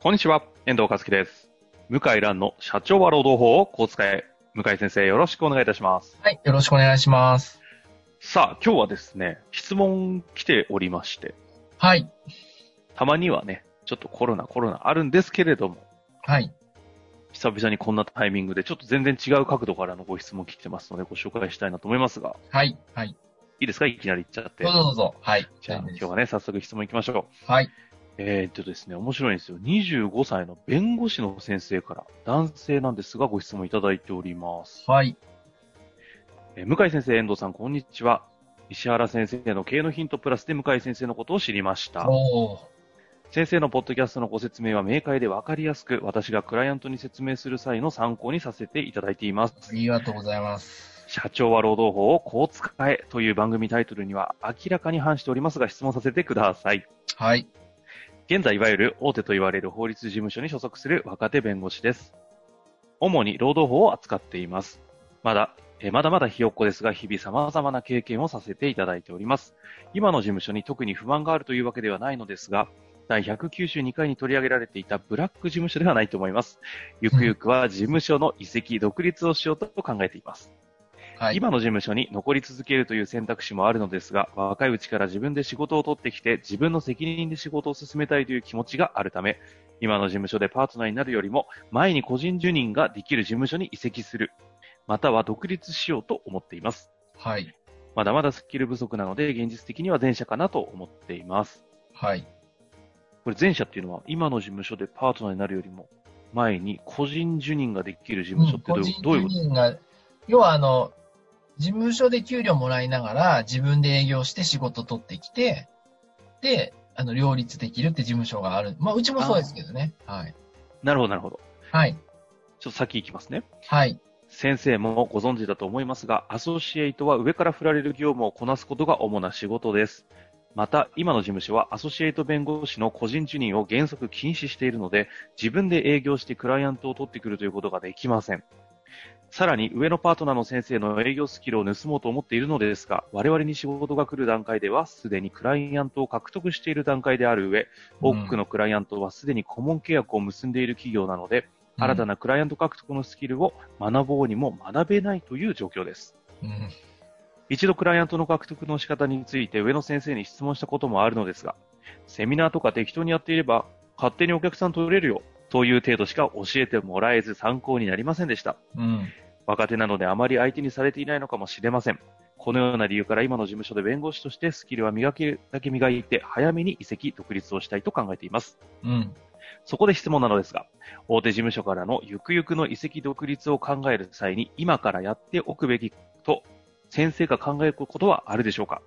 こんにちは、遠藤和樹です。向井蘭の社長は労働法をこう使え。向井先生、よろしくお願いいたします。はい、よろしくお願いします。さあ、今日はですね、質問来ておりまして、はい、たまにはね、ちょっとコロナコロナあるんですけれども、はい、久々にこんなタイミングでちょっと全然違う角度からのご質問来てますのでご紹介したいなと思いますが、はい、はい。いいですか？いきなり言っちゃってどう。ぞどうぞ。はい。じゃあ今日はね、早速質問行きましょう。はい、えーっとですね、面白いんですよ。25歳の弁護士の先生から、男性なんですがご質問いただいております。はい、えー向井先生、遠藤さん、こんにちは。石原先生の経営のヒントプラスで向井先生のことを知りました。先生のポッドキャストのご説明は明快でわかりやすく、私がクライアントに説明する際の参考にさせていただいています。ありがとうございます。社長は労働法をこう使えという番組タイトルには明らかに反しておりますが質問させてください。はい、現在いわゆる大手と言われる法律事務所に所属する若手弁護士です。主に労働法を扱っています。まだ、えまだまだひよっこですが、日々様々な経験をさせていただいております。今の事務所に特に不満があるというわけではないのですが、第192回に取り上げられていたブラック事務所ではないと思います。ゆくゆくは事務所の移籍、独立をしようと考えています。はい、今の事務所に残り続けるという選択肢もあるのですが、若いうちから自分で仕事を取ってきて、自分の責任で仕事を進めたいという気持ちがあるため、今の事務所でパートナーになるよりも、前に個人受任ができる事務所に移籍する、または独立しようと思っています。はい、まだまだスキル不足なので、現実的には前者かなと思っています。はい。これ前者っていうのは、今の事務所でパートナーになるよりも、前に個人受任ができる事務所ってどういう,、こと人が、要はあの、事務所で給料もらいながら、自分で営業して仕事取ってきて、で、あの、両立できるって事務所がある。まあ、うちもそうですけどね。はい。なるほど、なるほど。はい。ちょっと先行きますね。はい。先生もご存知だと思いますが、アソシエイトは上から振られる業務をこなすことが主な仕事です。また、今の事務所はアソシエイト弁護士の個人受任を原則禁止しているので、自分で営業してクライアントを取ってくるということができません。さらに、上のパートナーの先生の営業スキルを盗もうと思っているのですが、我々に仕事が来る段階では、すでにクライアントを獲得している段階である上、多くのクライアントはすでに顧問契約を結んでいる企業なので、新たなクライアント獲得のスキルを学ぼうにも学べないという状況です。うん。一度クライアントの獲得の仕方について上野先生に質問したこともあるのですが、セミナーとか適当にやっていれば勝手にお客さん取れるよという程度しか教えてもらえず参考になりませんでした。うん。若手なのであまり相手にされていないのかもしれません。このような理由から今の事務所で弁護士としてスキルは磨けるだけ磨いて早めに移籍、独立をしたいと考えています。うん。そこで質問なのですが、大手事務所からのゆくゆくの移籍独立を考える際に今からやっておくべきと先生が考えることはあるでしょうか？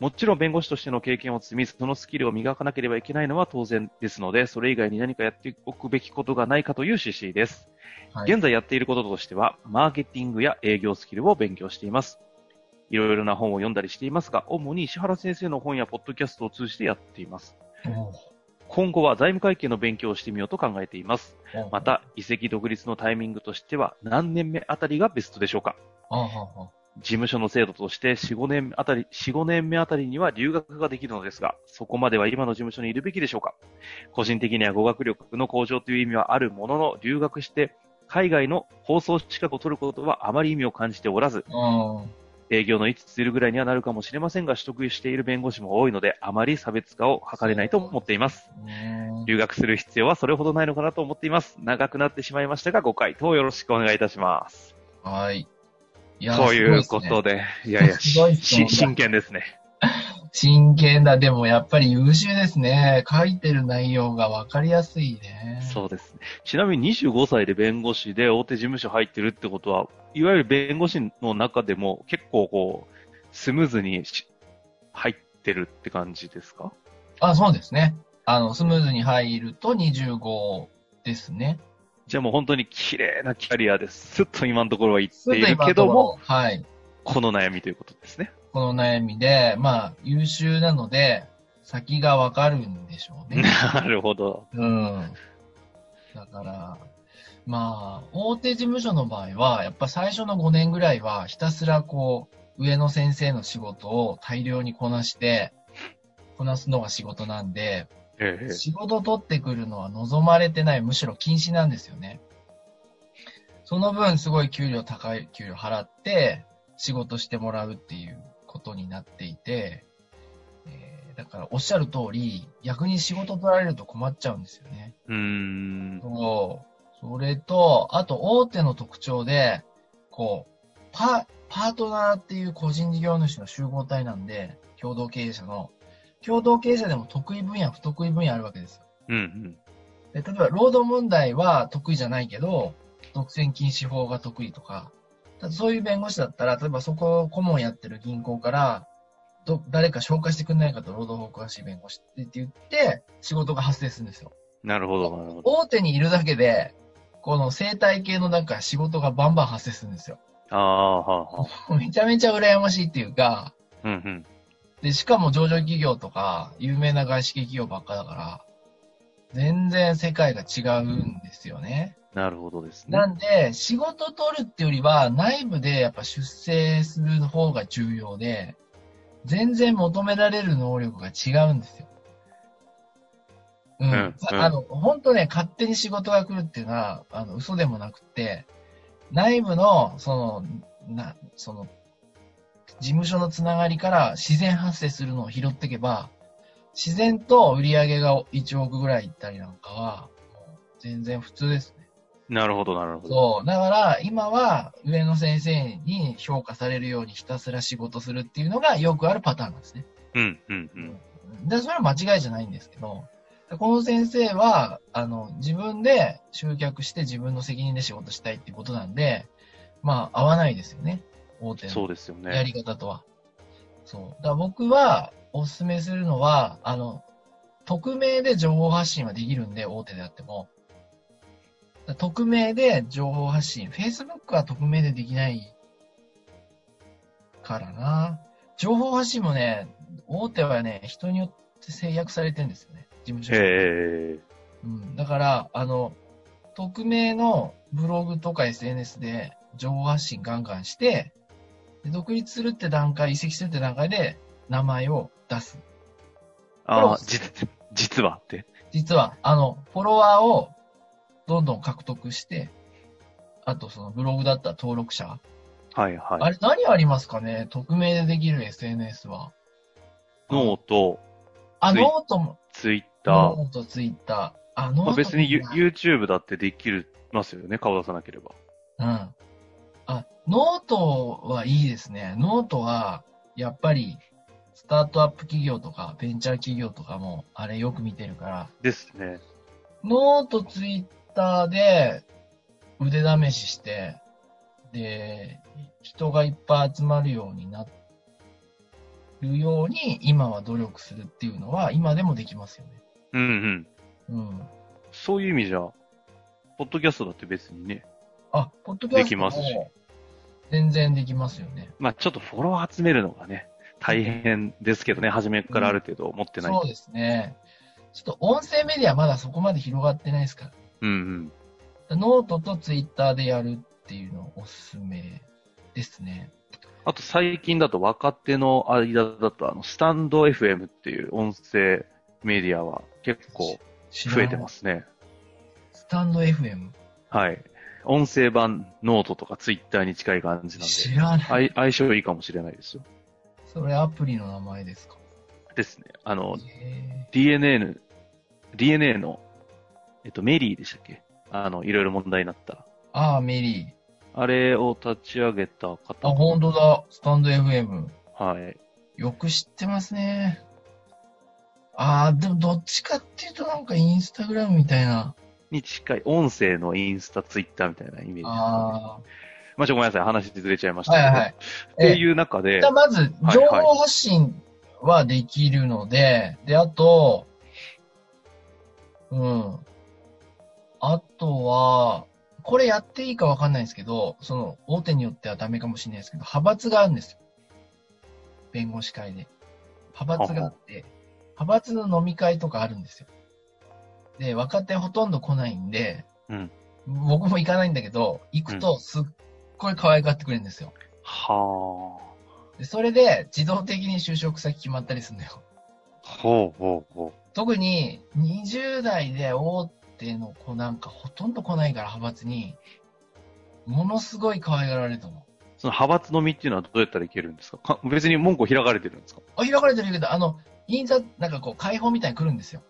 もちろん弁護士としての経験を積み、そのスキルを磨かなければいけないのは当然ですので、それ以外に何かやっておくべきことがないかという指針です。はい。現在やっていることとしては、マーケティングや営業スキルを勉強しています。いろいろな本を読んだりしていますが、主に石原先生の本やポッドキャストを通じてやっています。今後は財務会計の勉強をしてみようと考えています。また、移籍独立のタイミングとしては何年目あたりがベストでしょうか事務所の制度として4、5年あたり、4、5年目あたりには留学ができるのですが、そこまでは今の事務所にいるべきでしょうか？個人的には語学力の向上という意味はあるものの、留学して海外の放送資格を取ることはあまり意味を感じておらず、あ営業の位置するぐらいにはなるかもしれませんが、取得している弁護士も多いので、あまり差別化を図れないと思っています。留学する必要はそれほどないのかなと思っています。長くなってしまいましたが、ご回答よろしくお願いいたします。はい。いやということで、いやいや、いっすねし真剣ですね。真剣だ。でもやっぱり優秀ですね。書いてる内容がわかりやすいね。そうですね。ちなみに25歳で弁護士で大手事務所入ってるってことは、いわゆる弁護士の中でも結構こう、スムーズにし入っってるって感じですか？あ、そうですね。あの、スムーズに入ると25ですね。じゃあもう本当に綺麗なキャリアです。すっと今のところは行っているけども、、はい。この悩みということですね。この悩みで、まあ、優秀なので、先がわかるんでしょうね。なるほど。うん。だから、まあ、大手事務所の場合は、やっぱ最初の5年ぐらいは、ひたすらこう、上の先生の仕事を大量にこなして、こなすのが仕事なんで、ええ仕事取ってくるのは望まれてない、むしろ禁止なんですよね。その分、すごい給料高い給料払って、仕事してもらうっていうことになっていて、えーだからおっしゃる通り、逆に仕事取られると困っちゃうんですよね。うーん。そう。それと、あと大手の特徴で、こう、パ、パートナーっていう個人事業主の集合体なんで、共同経営者の、共同経営者でも得意分野、不得意分野あるわけですよ。うんうん。で例えば、労働問題は得意じゃないけど、独占禁止法が得意とか、そういう弁護士だったら、例えばそこを顧問やってる銀行から、ど、誰か紹介してくんないかと労働法詳しい弁護士って言って、仕事が発生するんですよ。なるほど、なるほど。大手にいるだけで、この生態系のなんか仕事がバンバン発生するんですよ。ああ、はあ、はあ。めちゃめちゃ羨ましいっていうか、うんうん。で、しかも上場企業とか、有名な外資系企業ばっかだから、全然世界が違うんですよね。なるほどですね。なんで、仕事取るってよりは、内部でやっぱ出世する方が重要で、全然求められる能力が違うんですよ。うん。うんうんあの、本当ね、勝手に仕事が来るっていうのは、あの、嘘でもなくって、内部の、その、な、その、事務所のつながりから自然発生するのを拾っていけば、自然と売り上げが1億ぐらいいったりなんかは、全然普通ですね。なるほど、なるほど。そう。だから、今は上の先生に評価されるようにひたすら仕事するっていうのがよくあるパターンなんですね。うん、うん、うん。で、それは間違いじゃないんですけど、この先生は、あの、自分で集客して自分の責任で仕事したいってことなんで、まあ、合わないですよね。大手のそうですよやりね。方とは。そう。だから僕は、お勧めするのは、あの、匿名で情報発信はできるんで、大手であっても。匿名で情報発信。Facebook は匿名でできないからな。情報発信もね、大手はね、人によって制約されてるんですよね。事務所。へえ。うん。だから、あの、匿名のブログとか SNS で情報発信ガンガンして、で独立するって段階、移籍するって段階で名前を出す。ああ、実、実はって。実は、あの、フォロワーをどんどん獲得して、あとそのブログだったら登録者。はい、はい。あれ何ありますかね？匿名でできる SNS は。 note、あ、ノートも、ツイッター。ノート、ツイッター。あ、ノートまあ、別に YouTube だってできるますよね、顔出さなければ。うん。あ、ノートはいいですね。ノートは、やっぱり、スタートアップ企業とか、ベンチャー企業とかも、あれよく見てるから、ですね。ノート、ツイッターで腕試しして、で、人がいっぱい集まるようになるように、今は努力するっていうのは、今でもできますよね。うんうん。うん。そういう意味じゃ、ポッドキャストだって別にね。あ、ポッドキャストできます全然できますよね。まあちょっとフォロワー集めるのがね、大変ですけどね、初めからある程度持ってない。そうですね。ちょっと音声メディアまだそこまで広がってないですから。うんうん。ノートとツイッターでやるっていうのおすすめですね。あと最近だと若手の間だと、あの、 stand.fm っていう音声メディアは結構増えてますすね。 stand.fm? はい。音声版ノートとかツイッターに近い感じなんで、知らない。相相性いいかもしれないですよ。それアプリの名前ですか？ですね。あの、へ DNA、DNA の、えっと、メリーでしたっけ？あの、いろいろ問題になった。ーああ、メリー。あれを立ち上げた方。あ、本当だ。スタンド FM。はい。よく知ってますね。ああ、でもどっちかっていうとなんかインスタグラムみたいな。に近い、音声のインスタ、ツイッターみたいなイメージね。あまあ、ちょ、ごめんなさい。話ずれちゃいましたあ。けど。はいはい。っていう中でじゃあ、まず、はい情報発信はできるので、で、あと、うん。あとは、これやっていいかわかんないんですけど、その、大手によってはダメかもしれないですけど、派閥があるんですよ。弁護士会で。派閥があって、派閥の飲み会とかあるんですよ。で、若手ほとんど来ないんで、うん僕も行かないんだけど、行くとすっごい可愛がってくれるんですよ。はでそれで自動的に就職先決まったりするんだよ。あ。ほうほうほ特に20代で大手の子なんかほとんど来ないから派閥に、ものすごい可愛がられると思う。う。その派閥飲みっていうのはどうやったらいけるんですか？か別に門戸開かれてるんですか？あ、開かれてるけど、あの、印刷、なんかこう、開放みたいに来るんですよ。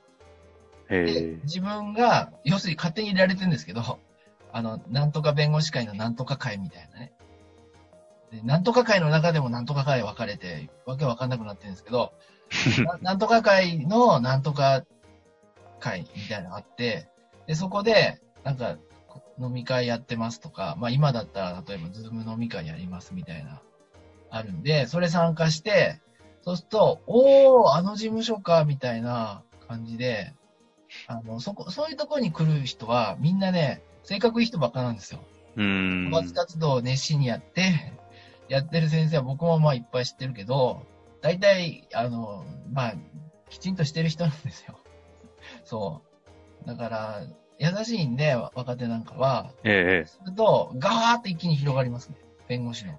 自分が、要するに勝手に入れられてるんですけど、あの、なんとか弁護士会のなんとか会みたいなね。で、なんとか会の中でもなんとか会分かれて、わけわかんなくなってるんですけど、ななんとか会のなんとか会みたいなのがあって、で、そこで、なんか、こ飲み会やってますとか、まあ今だったら、例えばズーム飲み会やりますみたいな、あるんで、それ参加して、そうすると、おー、あの事務所か、みたいな感じで、あの、そこ、そういうところに来る人は、みんなね、性格いい人ばっかなんですよ。うーん。派閥活動を熱心にやって、やってる先生は僕もまあいっぱい知ってるけど、大体、あの、まあ、きちんとしてる人なんですよ。そう。だから、優しいんで、若手なんかは、ええ。すると、ガーッと一気に広がりますね。弁護士の。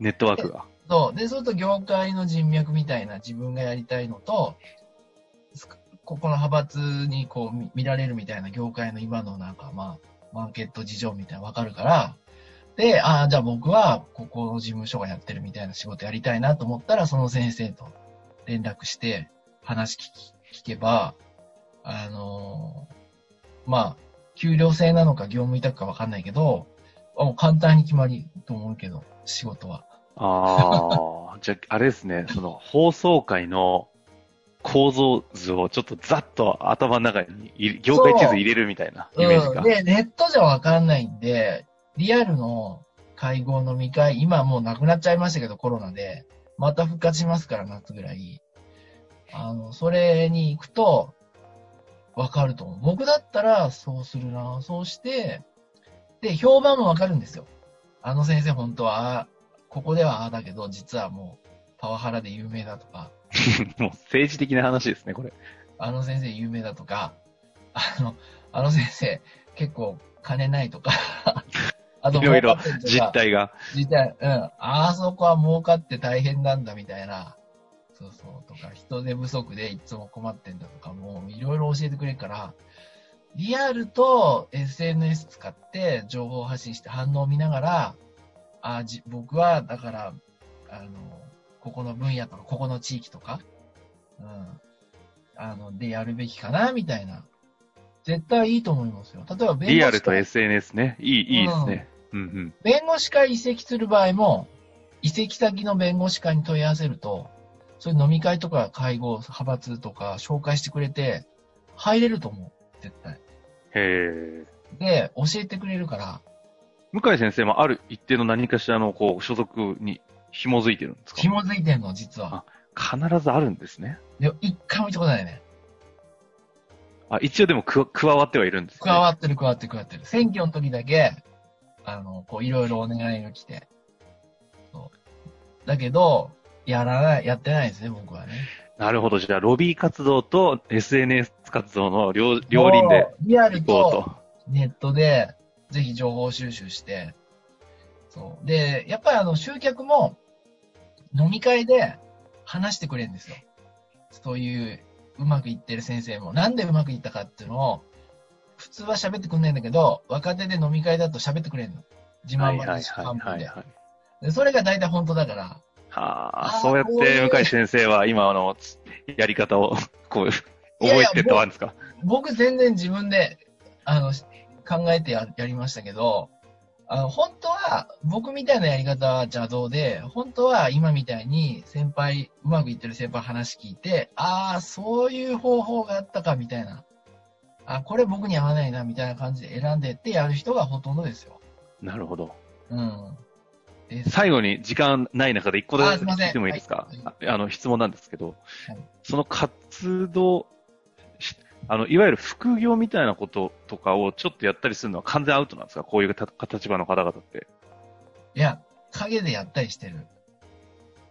ネットワークが。そう。で、そうすると業界の人脈みたいな自分がやりたいのと、すここの派閥にこう見られるみたいな業界の今のなんかまあ、マーケット事情みたいなわかるから、で、ああ、じゃあ僕はここの事務所がやってるみたいな仕事やりたいなと思ったら、その先生と連絡して話聞聞けば、あのーまあ、給料制なのか業務委託かわかんないけど、もう簡単に決まりと思うけど、仕事は。ああ。じゃあ、あれですね。その、放送界の構造図をちょっとざっと頭の中に業界地図入れるみたいなイメージが。うん、で、ネットじゃわかんないんで、リアルの会合飲み会、今もうなくなっちゃいましたけど、コロナで。また復活しますから、夏ぐらい。あの、それに行くと、わかると思う。僕だったら、そうするな。そうして、で、評判もわかるんですよ。あの先生本当は、あここではああだけど、実はもう、パワハラで有名だとか、もう政治的な話ですね、これ。あの先生有名だとか、あの、あの先生結構金ないとか、あいろいろ実態が。実態、うん。あそこは儲かって大変なんだみたいな、そうそう、とか、人手不足でいつも困ってんだとか、もういろいろ教えてくれるから、リアルと SNS 使って情報発信して反応を見ながら、あじ僕は、だから、あの、ここの分野とか、ここの地域とか、うん、あの、でやるべきかな、みたいな。絶対いいと思いますよ。例えば、弁護士リアルと会 SNS ね。いい、いいですね。うんうん。弁護士会移籍する場合も、移籍先の弁護士会に問い合わせると、そういう飲み会とか会合、派閥とか紹介してくれて、入れると思う。絶対。へえ。で、教えてくれるから、向井先生もある一定の何かしらの、こう、所属に紐づいてるんですか？紐づいてんの、実は。必ずあるんですね。でも、一回も見たことないね。あ、一応でもく加わってはいるんですね。加わってる、加わってる、加わってる。選挙の時だけ、あの、こう、いろいろお願いが来て。そう。だけど、やらない、やってないですね、僕はね。なるほど。じゃあ、ロビー活動と SNS 活動の両両輪でリアル行こうとと。ネットで、ぜひ情報収集して、そう。で、やっぱりあの、集客も、飲み会で話してくれるんですよ。そういう、うまくいってる先生も。なんでうまくいったかっていうのを、普通は喋ってくんないんだけど、若手で飲み会だと喋ってくれるの。自慢話はい半分で。でそれが大体本当だから、はあそうやって向井先生は今あの、つやり方を、こう、覚えてったわんですか？僕全然自分で、あの、考えてややりましたけど、あの、本当は、僕みたいなやり方は邪道で、本当は今みたいに先輩、うまくいってる先輩話聞いて、ああ、そういう方法があったかみたいな。あ、これ僕に合わないなみたいな感じで選んでってやる人がほとんどですよ。なるほど。うん。最後に時間ない中で一個だけ聞いてもいいですか、はいああの、質問なんですけど、はいその活動、しあの、いわゆる副業みたいなこととかをちょっとやったりするのは完全アウトなんですか？こういうた立場の方々って。いや、影でやったりしてる。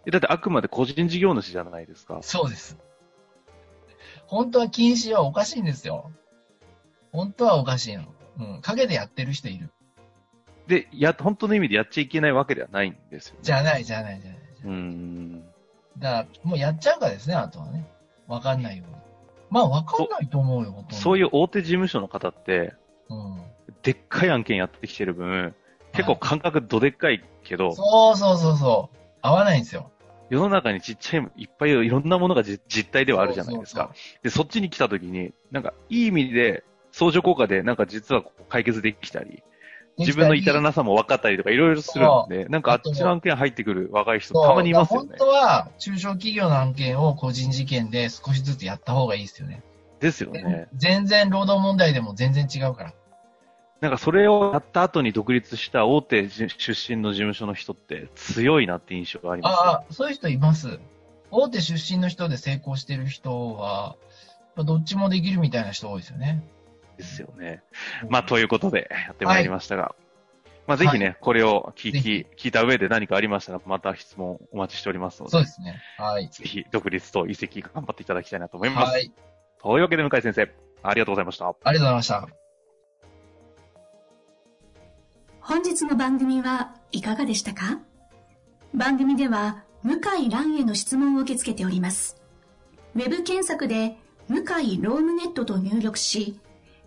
えだってあくまで個人事業主じゃないですか。そうです。本当は禁止はおかしいんですよ。本当はおかしいの。うん。影でやってる人いる。で、や、本当の意味でやっちゃいけないわけではないんですよ、ね。じゃない、じゃない、じゃない。うーん。だから、もうやっちゃうからですね、あとはね。わかんないように。まあ、わかんないと思うよ。そういう大手事務所の方って、うん。でっかい案件やってきてる分、結構感覚どでっかいけど、そうそうそうそう。合わないんですよ。世の中にちっちゃい、いっぱいいろんなものがじ実態ではあるじゃないですか。で、そっちに来た時に、なんか、いい意味で、相乗効果で、なんか実は解決できたり、自分の至らなさも分かったりとかいろいろするんで、なんかあっちの案件入ってくる若い人たまにいますよね本。当は、中小企業の案件を個人事件で少しずつやった方がいいですよね。ですよね。全然労働問題でも全然違うから。なんかそれをやった後に独立した大手じ出身の事務所の人って強いなって印象があります、ああ、そういう人います。大手出身の人で成功してる人は、どっちもできるみたいな人多いですよね。ですよね。まあ、ということでやってまいりましたが、まあ、ぜひね、これを聞ぜき、聞いた上で何かありましたら、また質問お待ちしておりますので、そうですね。はい。ぜひ独立と移籍頑張っていただきたいなと思います。はい。というわけで、向井先生、ありがとうございました。ありがとうございました。本日の番組はいかがでしたか？番組では向井蘭への質問を受け付けております。ウェブ検索で向井ロームネットと入力し、